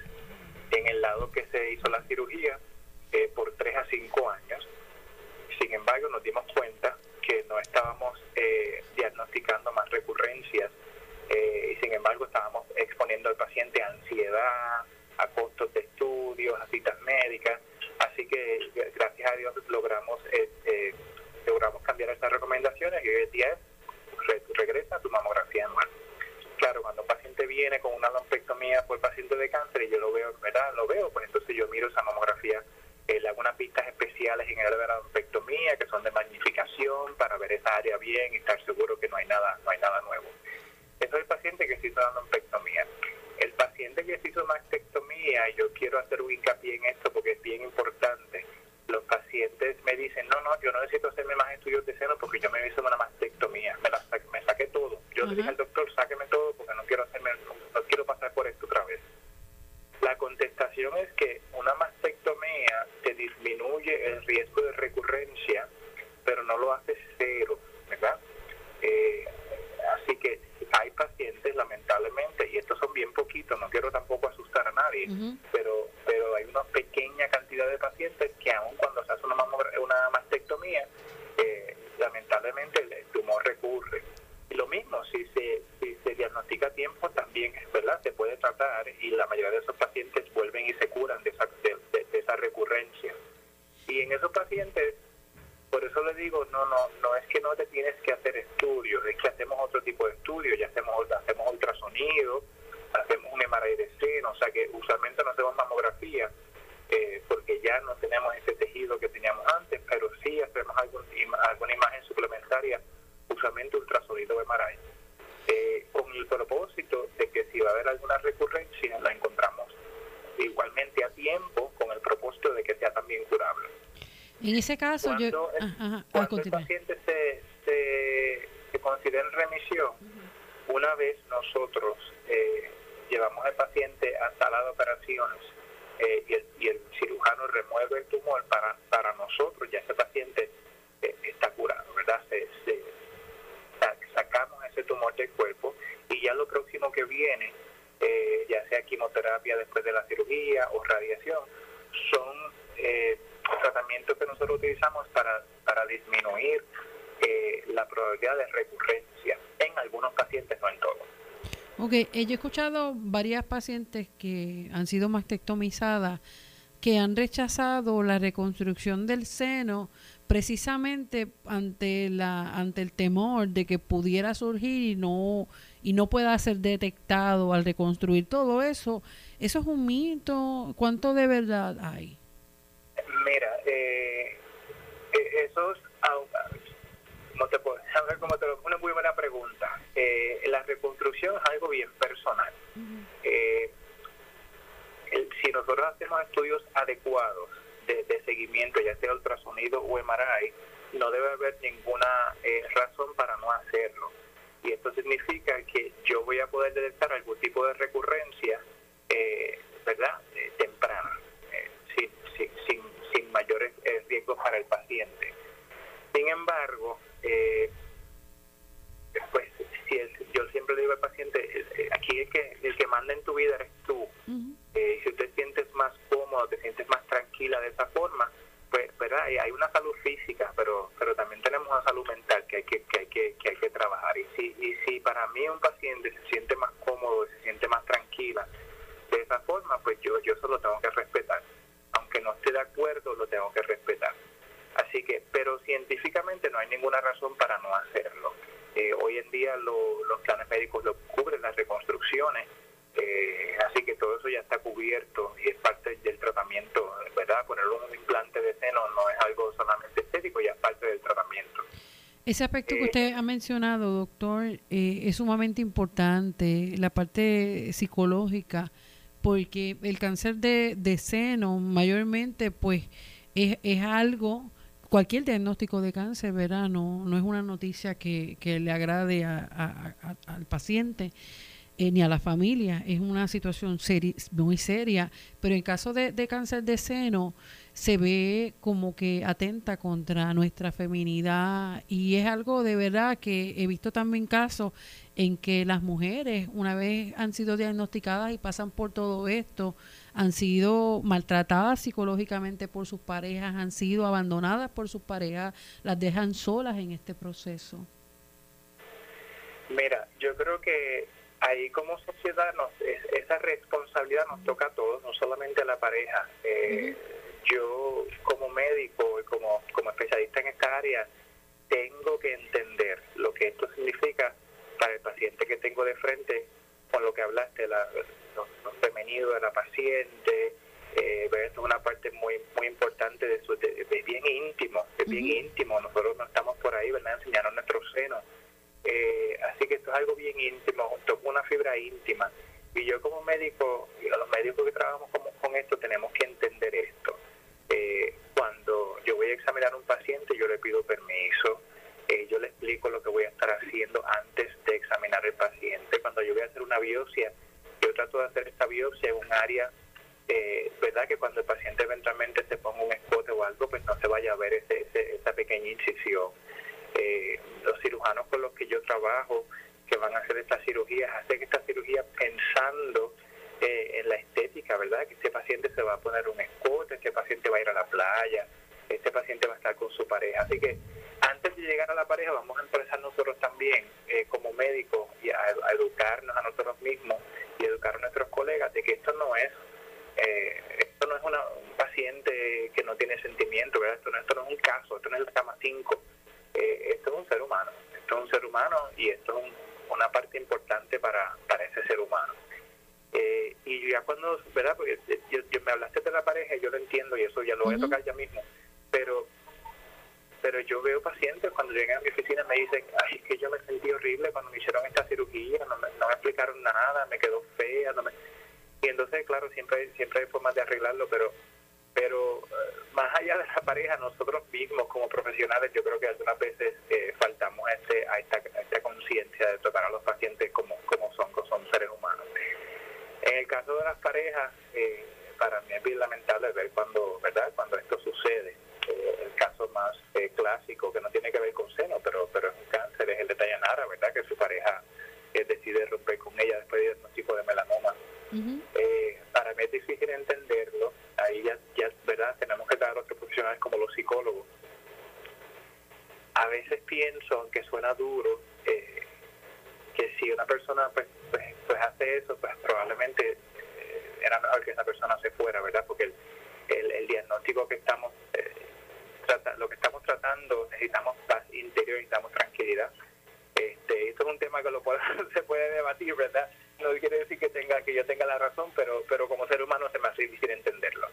en el lado que se hizo la cirugía por tres a cinco años. Sin embargo, nos dimos mastectomía, que son de magnificación para ver esa área bien y estar seguro que no hay nada, no hay nada nuevo. Eso es el paciente que se hizo dando pectomía. El paciente que se hizo mastectomía, yo quiero hacer un hincapié en esto porque es bien importante. Los pacientes me dicen, no, no, yo no necesito hacerme más estudios de seno porque yo me hice una mastectomía, me, la me saqué todo. Yo le dije al doctor, sáqueme todo porque no quiero hacerme, no quiero pasar por esto otra vez. La contestación es que una mastectomía te disminuye el riesgo de recurrencia, pero no lo hace cero, ¿verdad? Eh, así que hay pacientes, lamentablemente, y estos son bien poquitos, no quiero tampoco asustar a nadie, pero pero hay una pequeña cantidad de pacientes que aun cuando se hace una, una mastectomía, eh, lamentablemente el tumor recurre. Y lo mismo, si se, si se diagnostica a tiempo, también verdad se puede tratar y la mayoría de esos pacientes vuelven y se curan de esa, de esa recurrencia. Y en esos pacientes por eso le digo, no, no, no es que no te tienes que hacer estudios, es que hacemos otro tipo de estudios, ya hacemos, hacemos ultrasonido, hacemos un MRI de seno, o sea que usualmente no hacemos mamografía, eh, porque ya no tenemos ese tejido que teníamos antes, pero sí hacemos algún, alguna imagen suplementaria, usualmente ultrasonido MRI, eh, con el propósito de que si va a haber alguna recurrencia la encontramos igualmente a tiempo, con el propósito de que sea también curable. En ese caso, cuando, yo, el, cuando el paciente se, se, se, considera en remisión, una vez nosotros eh, llevamos al paciente a sala de operaciones eh, y, el, y, el, cirujano remueve el tumor, para, para nosotros ya ese paciente eh, está curado, ¿verdad? Se, se, sacamos ese tumor del cuerpo y ya lo próximo que viene, eh, ya sea quimioterapia después de la cirugía o radiación, son eh, tratamientos que nosotros utilizamos para, para disminuir eh, la probabilidad de recurrencia en algunos pacientes, no en todos. Ok, yo he escuchado varias pacientes que han sido mastectomizadas que han rechazado la reconstrucción del seno precisamente ante la ante el temor de que pudiera surgir y no y no pueda ser detectado al reconstruir todo eso. Eso es un mito cuánto de verdad hay Mira, eh, eh eso es, no te puedo, una muy buena pregunta. Eh, la reconstrucción es algo bien eh, si nosotros hacemos estudios adecuados de, seguimiento, ya sea ultrasonido o MRI, no debe haber ninguna eh, razón para no hacerlo. Y esto significa que yo voy a poder detectar algún tipo de recurrencia, eh, ¿verdad?, temprana, sin, sin, sin mayores eh, riesgos para el paciente. Sin embargo, eh, pues yo siempre le digo al paciente, eh, aquí es que el que manda en tu vida eres tú. Uh -huh. eh, si te sientes más cómodo, te sientes más tranquila de esa forma, pues verdad hay una salud física pero pero también tenemos una salud mental que hay que, que hay que, que hay que trabajar y si y si para mí un paciente se siente más cómodo se siente más tranquila de esa forma pues yo yo eso lo tengo que respetar aunque no esté de acuerdo, lo tengo que respetar. Así que, pero científicamente no hay ninguna razón para no hacerlo. Eh, hoy en día lo, los planes médicos lo cubren las reconstrucciones, eh, así que todo eso ya está cubierto y es parte del tratamiento, ¿verdad? Poner un implante de seno no es algo solamente estético, ya es parte del tratamiento. Ese aspecto que usted ha mencionado, doctor, eh, es sumamente importante, la parte psicológica porque el cáncer de, de seno mayormente pues es, es, algo, cualquier diagnóstico de cáncer, ¿verdad? No, no es una noticia que, le agrade a, al paciente eh, ni a la familia, es una situación muy seria, pero en caso de, de cáncer de seno se ve como que atenta contra nuestra feminidad. Y es algo de verdad que he visto también casos en que las mujeres una vez han sido diagnosticadas y pasan por todo esto, han sido maltratadas psicológicamente por sus parejas, han sido abandonadas por sus parejas, las dejan solas en este proceso. Mira, yo creo que ahí como sociedad nos, esa responsabilidad nos toca a todos, no solamente a la pareja. Eh, yo como médico y como, como especialista en esta área tengo que entender lo que esto significa para el paciente que tengo de frente con lo que hablaste, la, lo, lo femenino de la paciente, Eh, es una parte muy muy importante de, su, de, bien íntimo, de bien íntimo. Nosotros no estamos por ahí, ¿verdad? Enseñando nuestro seno. Eh, así que esto es algo bien íntimo, junto con una fibra íntima. Y yo como médico, y a los médicos que trabajamos con, con esto, tenemos que entender esto. Eh, cuando yo voy a examinar a un paciente, yo le pido permiso, eh, yo le explico lo que voy a estar haciendo antes de examinar al paciente. Cuando yo voy a hacer una biopsia, yo trato de hacer esta biopsia en un área, eh, ¿verdad? Que cuando el paciente eventualmente se ponga un escote o algo, pues no se vaya a ver ese, esa pequeña incisión. Eh, los cirujanos con los que yo trabajo, que van a hacer estas cirugías, hacen esta cirugía pensando en la estética, ¿verdad? Que este paciente se va a poner un escote, este paciente va a ir a la playa, este paciente va a estar con su pareja. Así que antes de llegar a la pareja vamos a empezar nosotros también eh, como médicos y a, educarnos a nosotros mismos y educar a nuestros colegas de que esto no es eh, esto no es una, un paciente que no tiene sentimiento, ¿verdad? Esto, no, esto no es un caso, esto no es el cama 5, eh, esto es un ser humano, esto es un ser humano y esto es una parte importante para, para ese ser humano. y ya cuando, ¿verdad? Porque yo, me hablaste de la pareja, yo lo entiendo y eso ya lo voy a tocar ya mismo, pero pero yo veo pacientes cuando llegan a mi oficina me dicen, ay, es que yo me sentí horrible cuando me hicieron esta cirugía, no me, no me explicaron nada, me quedó fea, no me... Y entonces, claro, siempre hay, siempre hay formas de arreglarlo, pero pero eh, más allá de la pareja, nosotros mismos como profesionales, yo creo que algunas veces eh, faltamos a, este, a esta, esta conciencia de tratar a los pacientes como, como son, como son seres humanos. En el caso de las parejas, eh, para mí es bien lamentable ver cuando, ¿verdad? cuando esto sucede el caso más eh, clásico, que no tiene que ver con seno, pero, pero es un cáncer, es el de Dayanara, ¿verdad? Que su pareja eh, decide romper con ella después de diagnóstico de melanoma. Eh, para mí es difícil entenderlo. Ahí ya, ya, ¿verdad? Tenemos que dar a otros profesionales como los psicólogos. A veces pienso, aunque suena duro, que si una persona pues, pues, pues, hace eso, pues probablemente era mejor que esa persona se fuera, ¿verdad? Porque el, el, el diagnóstico que estamos lo que estamos tratando, necesitamos paz interior, necesitamos tranquilidad. Este, esto es un tema que lo se puede debatir, ¿verdad? No quiere decir que tenga que yo tenga la razón, pero pero como ser humano entenderlo.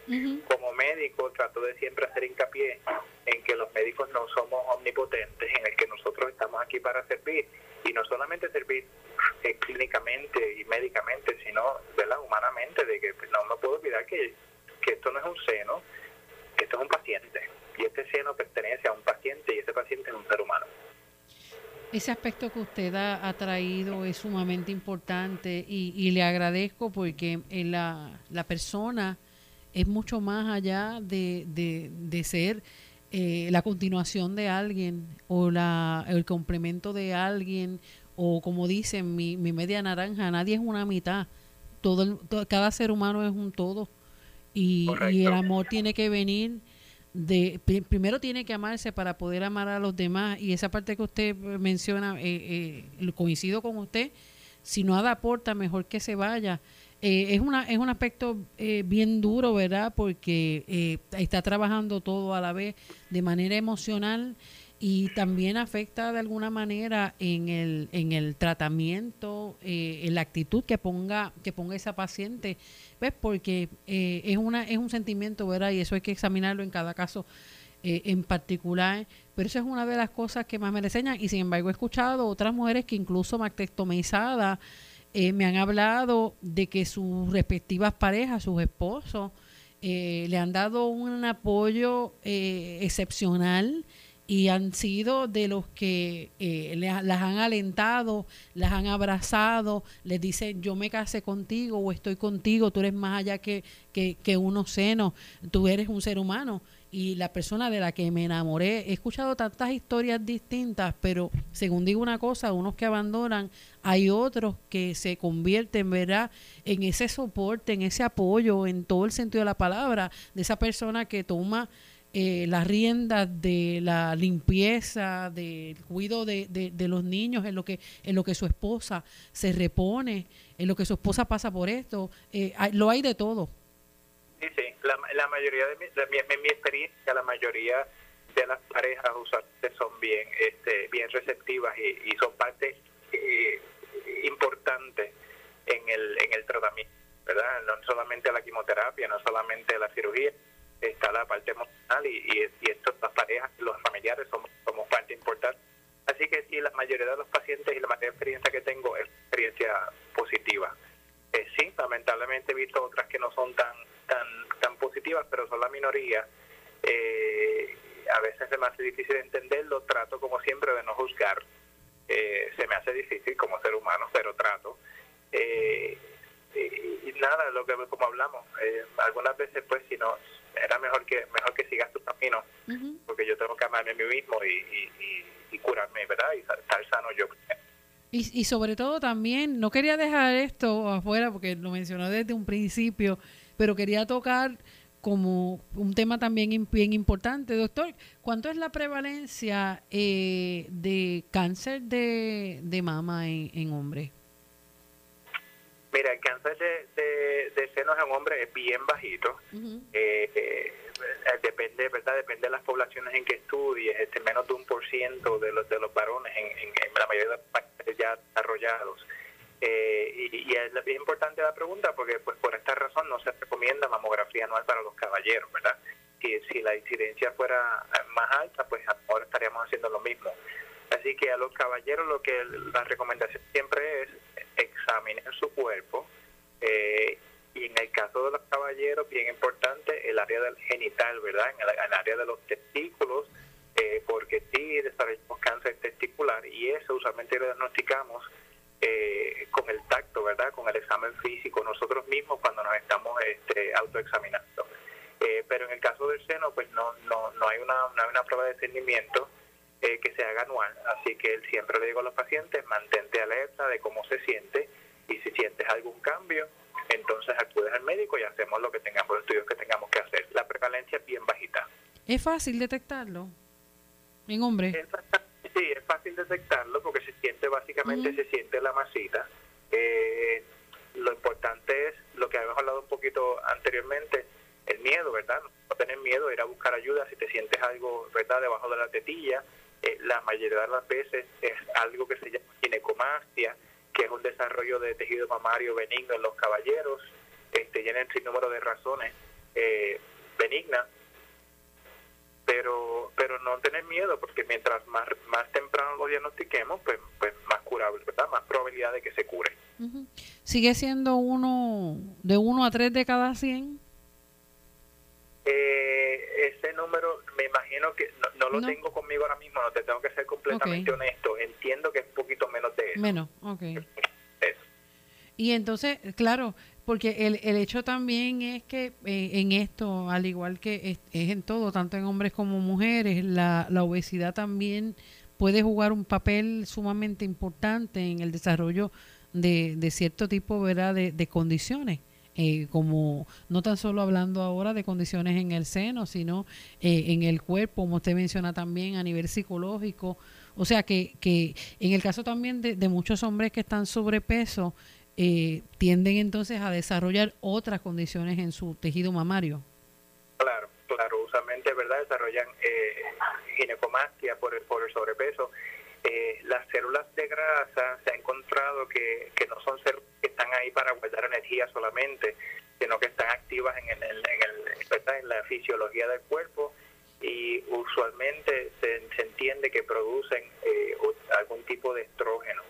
Como médico trato de siempre hacer hincapié en que los médicos no somos omnipotentes, en el que nosotros estamos aquí para servir y no solamente servir eh, clínicamente y médicamente, sino ¿verdad? humanamente, de que pues, no me puedo olvidar que, que esto no es un seno, que esto es un paciente y este seno pertenece a un paciente y ese paciente es un ser humano. Ese aspecto que usted ha, traído es sumamente importante y, le agradezco porque eh, la, la, persona es mucho más allá de, de, ser eh, la continuación de alguien o la, el complemento de alguien o como dicen mi, mi media naranja, nadie es una mitad, todo, cada ser humano es un todo. Y, y el amor tiene que venir de primero tiene que amarse para poder amar a los demás. Y esa parte que usted menciona eh, eh, coincido con usted si no aporta mejor que se vaya eh, es una es un aspecto eh, bien duro verdad porque está trabajando todo a la vez de manera emocional y también afecta de alguna manera en el en el tratamiento en la actitud que ponga que ponga esa paciente ¿ves? Porque eh, es, una, es un sentimiento, ¿verdad? Y eso hay que examinarlo en cada caso eh, en particular. Pero eso es una de las cosas que más me enseñan. Y sin embargo, he escuchado otras mujeres que incluso mactectomizadas eh, me han hablado de que sus respectivas parejas, sus esposos, le han dado un apoyo excepcional y han sido de los que eh, las han alentado, las han abrazado, les dicen yo me casé contigo o estoy contigo, tú eres más allá que, que, que unos senos, tú eres un ser humano y la persona de la que me enamoré, he escuchado tantas historias distintas, pero según digo una cosa, unos que abandonan, hay otros que se convierten, ¿verdad?, en ese soporte, en ese apoyo, en todo el sentido de la palabra, de esa persona que toma eh, las riendas de la limpieza, del cuidado de, de, los niños, en lo que en lo que su esposa se repone, en lo que su esposa pasa por esto, eh, lo hay de todo. Sí, sí, la, la mayoría de mi, en mi experiencia, la mayoría de las parejas usualmente son bien, este, bien receptivas y, y son parte eh, importante en el, en el tratamiento ¿verdad? No solamente la quimioterapia, no solamente la cirugía, está la parte emocional y, y, esto, las parejas, los familiares somos, somos parte importante. Así que sí, la mayoría de los pacientes y la mayoría de experiencia que tengo es experiencia positiva. Eh, sí, lamentablemente he visto otras que no son tan tan tan positivas, pero son la minoría. Eh, a veces se me hace difícil entenderlo, trato como siempre de no juzgar. Eh, se me hace difícil como ser humano, pero trato. Eh, y, nada, lo que como hablamos, algunas veces pues si no, era mejor que mejor que sigas tu camino, porque yo tengo que amarme a mí mismo y, y, curarme, ¿verdad? Y estar sano yo. Y, y sobre todo también, no quería dejar esto afuera porque lo mencionó desde un principio, pero quería tocar como un tema también bien importante. Doctor, ¿cuánto es la prevalencia eh, de cáncer de, de mama en, en hombres? Mira, el cáncer de, de, senos en hombres es bien bajito. Eh, eh, depende, ¿verdad? Depende de las poblaciones en que estudies. Este, menos de un por ciento de los, de los varones en, en, la mayoría de los países ya desarrollados. Eh, y, es, importante la pregunta porque pues por esta razón no se recomienda mamografía anual para los caballeros, ¿verdad? Si, si la incidencia fuera más alta, pues ahora estaríamos haciendo lo mismo. Así que a los caballeros lo que la recomendación siempre es examinen su cuerpo eh, y en el caso de los caballeros, bien importante, el área del genital, ¿verdad? En el, área de los testículos, eh, porque sí desarrollamos cáncer testicular y eso usualmente lo diagnosticamos eh, con el tacto, ¿verdad? Con el examen físico nosotros mismos cuando nos estamos este, autoexaminando. Eh, pero en el caso del seno, pues no, no, no, hay, una, no hay una prueba de discernimiento eh, que se haga anual. Así que siempre le digo a los pacientes, mantente alerta de cómo se siente y si sientes algún cambio, entonces acudes al médico y hacemos lo que tengamos, los estudios que tengamos que hacer. La prevalencia es bien bajita. ¿Es fácil detectarlo en hombres? Sí, es fácil detectarlo porque se siente, básicamente se siente la masita. Eh, lo importante es lo que habíamos hablado un poquito anteriormente, el miedo, ¿verdad? No tener miedo, ir a buscar ayuda si te sientes algo, ¿verdad?, debajo de la tetilla. Eh, la mayoría de las veces es algo que se llama ginecomastia, que es un desarrollo de tejido mamario benigno en los caballeros. Este, tienen sin número de razones eh, benignas pero pero no tener miedo porque mientras más más temprano lo diagnostiquemos pues pues más curable verdad más probabilidad de que se cure. Sigue siendo uno de uno a tres de cada 100 eh, ese número me imagino que no, lo tengo conmigo ahora mismo no te tengo que ser completamente honesto. Entiendo que es un poquito menos de eso. Menos okay y entonces claro porque el, el hecho también es que eh, en esto, al igual que es, en todo, tanto en hombres como mujeres, la, la obesidad también puede jugar un papel sumamente importante en el desarrollo de, de cierto tipo ¿verdad? De, de condiciones. Eh, como no tan solo hablando ahora de condiciones en el seno, sino eh, en el cuerpo, como usted menciona también a nivel psicológico. O sea que, que en el caso también de, de muchos hombres que están sobrepeso, eh, tienden entonces a desarrollar otras condiciones en su tejido mamario. Claro, claro, usualmente, ¿verdad? Desarrollan eh, ginecomastia por el, por el sobrepeso. Eh, las células de grasa se ha encontrado que, que no son células que están ahí para guardar energía solamente, sino que están activas en, el, en, el, en la fisiología del cuerpo y usualmente se, se entiende que producen eh, algún tipo de estrógeno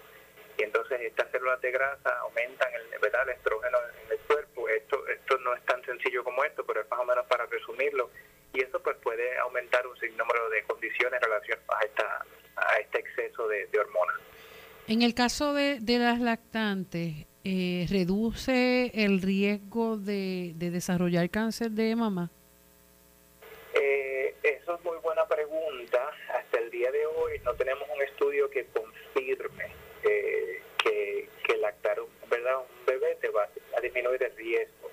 y entonces estas células de grasa aumentan el, ¿verdad? el estrógeno en el cuerpo. Esto, esto no es tan sencillo como esto, pero es más o menos para resumirlo. Y eso pues puede aumentar un sinnúmero de condiciones en relación a, esta, a este exceso de, hormonas. En el caso de, de las lactantes, eh, ¿reduce el riesgo de, de desarrollar cáncer de mama? Eh, eso es muy buena pregunta. Hasta el día de hoy no tenemos un estudio que confirme que, que lactar ¿verdad? un bebé te va a disminuir el riesgo.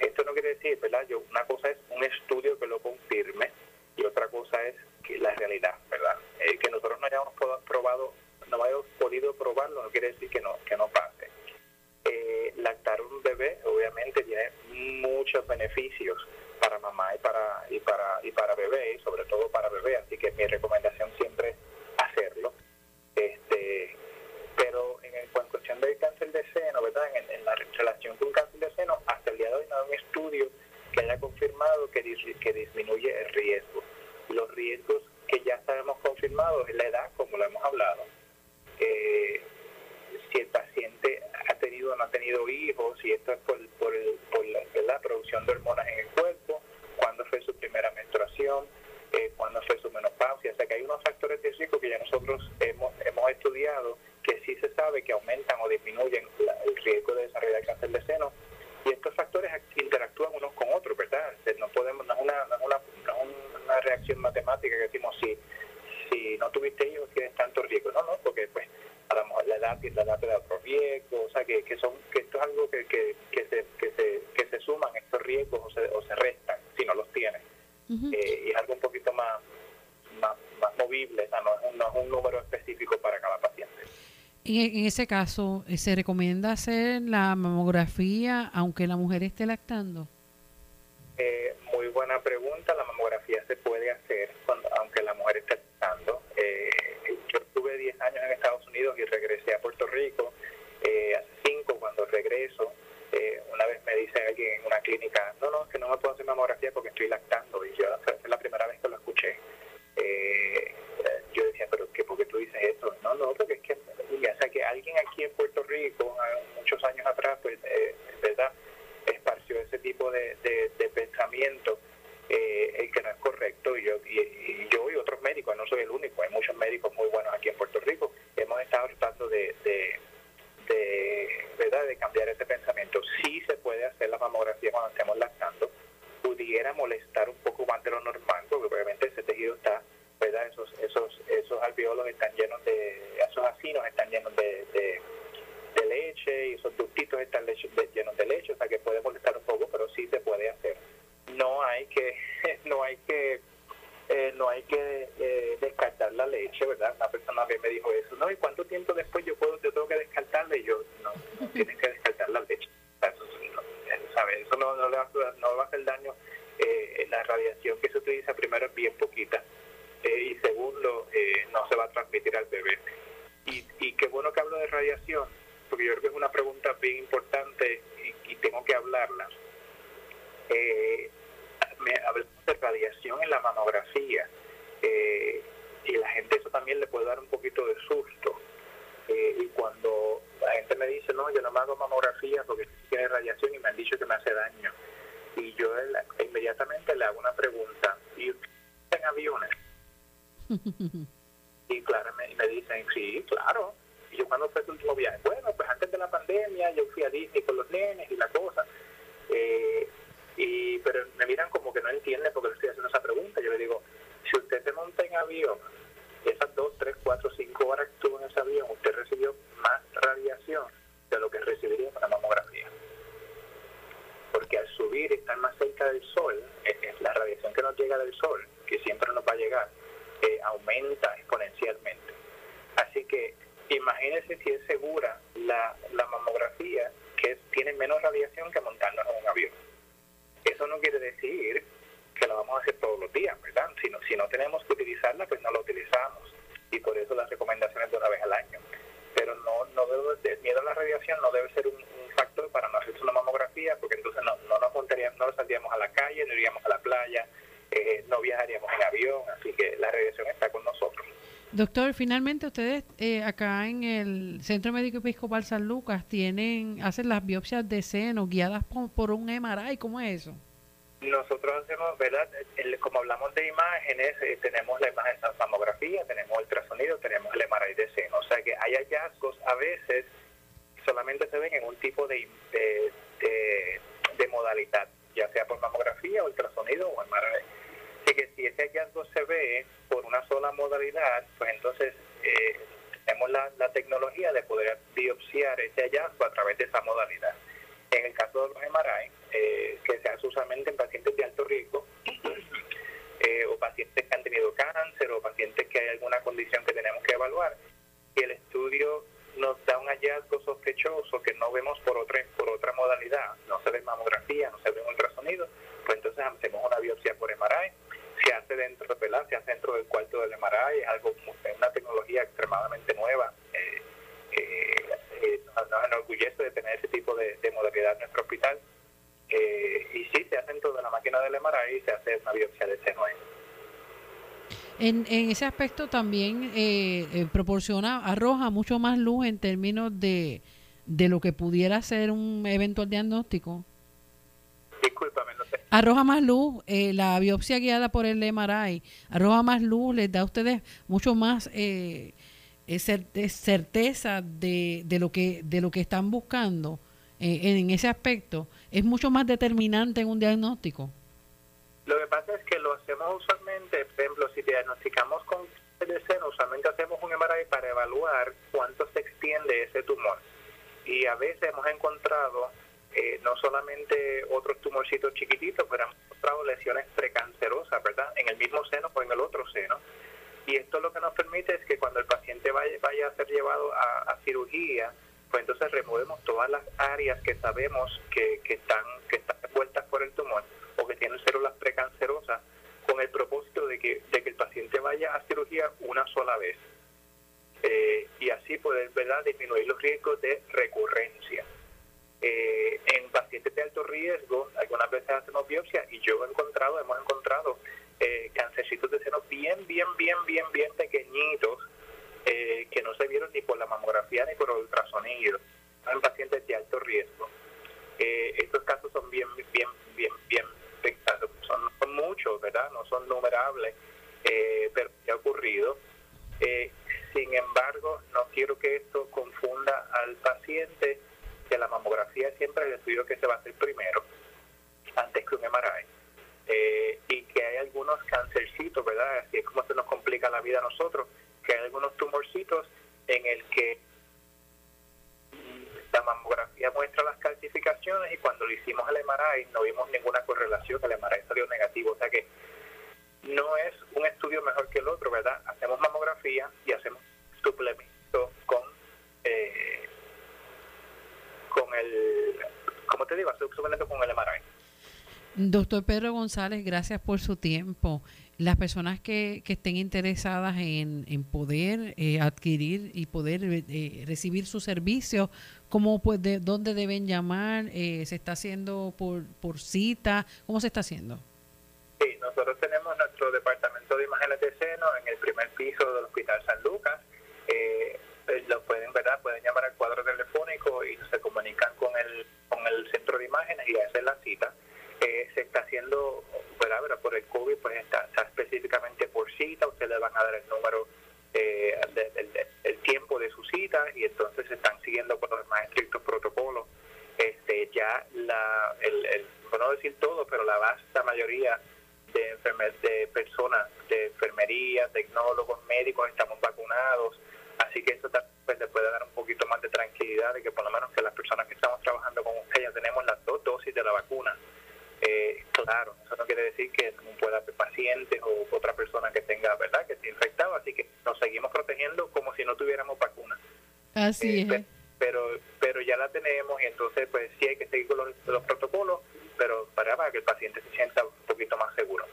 Esto no quiere decir, ¿verdad? Yo, una cosa es un estudio que lo confirme y otra cosa es que la realidad, ¿verdad? Eh, que nosotros no hayamos probado, no hayamos podido probarlo, no quiere decir que no, que no pase. Eh, lactar un bebé obviamente tiene muchos beneficios para mamá y para y para y para bebé y sobre todo para bebé así que mi recomendación siempre es hacerlo este en, cuanto en cuestión del cáncer de seno, ¿verdad? En, la relación con cáncer de seno, hasta el día de hoy no hay un estudio que haya confirmado que, disminuye el riesgo. Los riesgos que ya sabemos confirmados es la edad, como lo hemos hablado. Eh, si el paciente ha tenido o no ha tenido hijos, si esto es por, por, el, por la, producción de hormonas en el cuerpo, cuándo fue su primera menstruación, eh, cuándo fue su menopausia. O sea que hay unos factores de riesgo que ya nosotros hemos, hemos estudiado que sí se sabe que aumentan o disminuyen el riesgo de desarrollar cáncer de seno. Y estos factores interactúan unos con otros, ¿verdad? No podemos, no es una, una, una reacción matemática que decimos si, si no tuviste hijos tienes tanto riesgo. No, no, porque pues a lo mejor la edad, la edad te da otro riesgo, o sea que, que, son, que esto es algo que, que, que, se, que, se, que se suman estos riesgos o se, o se restan si no los tienes. eh, y es algo un poquito más, más, más movible, o sea, no, es un, no es un número específico para cada paciente. En, ese caso, eh, ¿se recomienda hacer la mamografía aunque la mujer esté lactando? Eh, muy buena pregunta. La mamografía se puede hacer cuando, aunque la mujer esté lactando. Eh, yo estuve 10 años en Estados Unidos y regresé a Puerto Rico. Eh, hace Finalmente ustedes eh, acá en el Centro Médico Episcopal San Lucas tienen hacen las biopsias de seno guiadas por, por un MRI, ¿cómo es eso? Nosotros hacemos, ¿verdad? El, como hablamos de imágenes, eh, tenemos la imagen de mamografía, tenemos ultrasonido, tenemos el MRI de seno. O sea que hay hallazgos a veces solamente se ven en un tipo de, de, de, de modalidad, ya sea por mamografía, ultrasonido o MRI que si ese hallazgo se ve por una sola modalidad, pues entonces eh, tenemos la, la, tecnología de poder biopsiar ese hallazgo a través de esa modalidad. En el caso de los MRI, eh, que se hace usualmente en pacientes de alto riesgo, eh, o pacientes que han tenido cáncer, o pacientes que hay alguna condición que tenemos que evaluar, y el estudio nos da un hallazgo sospechoso que no vemos por otra por otra modalidad, no se ve mamografía, no se ve ultrasonido, pues entonces hacemos una biopsia por MRI se hace dentro, ¿verdad? Se hace dentro del cuarto del MRI, es algo, una tecnología extremadamente nueva. Eh, eh, eh, nos enorgullece de tener ese tipo de, modalidad en nuestro hospital. Y sí, se hace dentro de la máquina del MRI y se hace una biopsia de seno. En, en ese aspecto también eh, proporciona, arroja mucho más luz en términos de, de lo que pudiera ser un eventual diagnóstico. Discúlpame, no sé. Arroja más luz, eh, la biopsia guiada por el MRI, arroja más luz, les da a ustedes mucho más eh, certeza de, de, lo que, de lo que están buscando en ese aspecto. Es mucho más determinante en un diagnóstico. Lo que pasa es que lo hacemos usualmente, por ejemplo, si diagnosticamos con el seno, usualmente hacemos un MRI para evaluar cuánto se extiende ese tumor. Y a veces hemos encontrado eh, no solamente otros tumorcitos chiquititos, pero hemos encontrado lesiones precancerosas, ¿verdad? En el mismo seno o en el otro seno. Y esto lo que nos permite es que cuando el paciente vaya, vaya a ser llevado a, a cirugía, pues entonces removemos todas las áreas que sabemos que, que están que están envueltas por el tumor o que tienen células precancerosas con el propósito de que, de que el paciente vaya a cirugía una sola vez eh, y así poder ¿verdad? disminuir los riesgos de recurrencia. Eh, en pacientes de alto riesgo, algunas veces hacemos biopsia y yo he encontrado, hemos encontrado eh, cancercitos de seno bien, bien, bien, bien, bien pequeñitos eh, que no se vieron ni por la mamografía ni por el ultrasonido en pacientes de alto riesgo. Eh, estos casos son bien, bien, bien, bien son, muchos, ¿verdad? No son numerables, eh, pero ha ocurrido. Sin embargo, no quiero que esto confunda al paciente que la mamografía es siempre el estudio que se va a hacer primero, antes que un MRI. Eh, y que hay algunos cancercitos, ¿verdad? Así es como se nos complica la vida a nosotros, que hay algunos tumorcitos en el que la mamografía muestra las calcificaciones y cuando lo hicimos el MRI no vimos ninguna correlación, el MRI salió negativo, o sea que no es un estudio mejor que el otro, ¿verdad? Hacemos mamografía y hacemos suplemento con eh, con el, ¿cómo te digo? Hacemos suplemento con el MRI. Doctor Pedro González, gracias por su tiempo las personas que, que estén interesadas en, en poder eh, adquirir y poder eh, recibir su servicio, ¿cómo, pues, de, ¿dónde deben llamar? Eh, ¿Se está haciendo por, por cita? ¿Cómo se está haciendo? Sí, nosotros tenemos nuestro departamento de imágenes de seno en el primer piso del Hospital San Lucas. lo pueden, ¿verdad? Pueden llamar al cuadro telefónico y se comunican con el, con el centro de imágenes y hacen la cita. se está haciendo ¿verdad? por el COVID, pues está, específicamente por cita, ustedes le van a dar el número, eh, el, tiempo de su cita y entonces están siguiendo con los más estrictos protocolos. Este, ya la, el, el, no decir todo, pero la vasta mayoría de, enfermer, de personas de enfermería, tecnólogos, médicos estamos vacunados, así que eso pues, le puede dar un poquito más de tranquilidad de que por lo menos que las personas que estamos trabajando con ustedes ya tenemos las dos dosis de la vacuna. Eh, claro, eso no quiere decir que no pueda haber pacientes o otra persona que tenga, ¿verdad?, que esté infectado, así que nos seguimos protegiendo como si no tuviéramos vacuna. Así eh, es. Pero, pero ya la tenemos y entonces pues sí hay que seguir con los, protocolos, pero para, para que el paciente se sienta un poquito más seguro.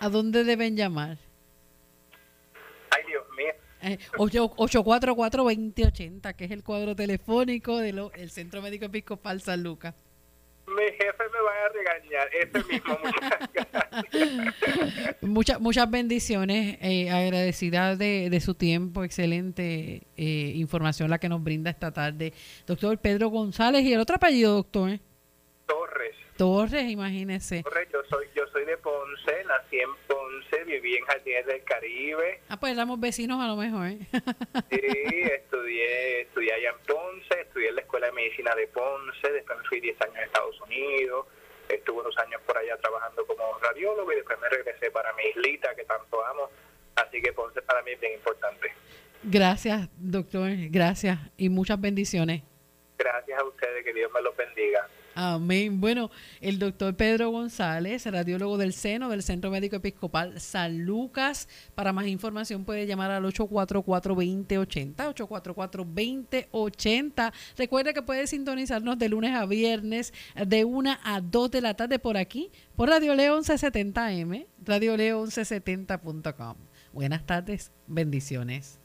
¿A dónde deben llamar? Ay, Dios mío. Eh, 844-2080, que es el cuadro telefónico del Centro Médico Episcopal San Lucas mi jefe me va a regañar, ese mismo. Muchas muchas bendiciones, eh, agradecida de, de, su tiempo, excelente eh, información la que nos brinda esta tarde. Doctor Pedro González, ¿y el otro apellido, doctor? Torres. Imagínese. Torres, yo soy, yo soy de Ponce, nací en Ponce, viví en Jardines del Caribe. Ah, pues éramos vecinos a lo mejor. ¿eh? sí, estudié, estudié allá en Ponce, estudié en la Escuela de Medicina de Ponce, después me fui 10 años a Estados Unidos, estuve unos años por allá trabajando como radiólogo y después me regresé para mi islita que tanto amo, así que Ponce para mí es bien importante. Gracias, doctor, gracias y muchas bendiciones. Gracias a ustedes, que Dios me los bendiga. Amén. Bueno, el doctor Pedro González, radiólogo del seno del Centro Médico Episcopal San Lucas. Para más información puede llamar al 844-2080, 844-2080. Recuerde que puede sintonizarnos de lunes a viernes de 1 a 2 de la tarde por aquí, por Radio León 1170M, Radio León 1170.com. Buenas tardes, bendiciones.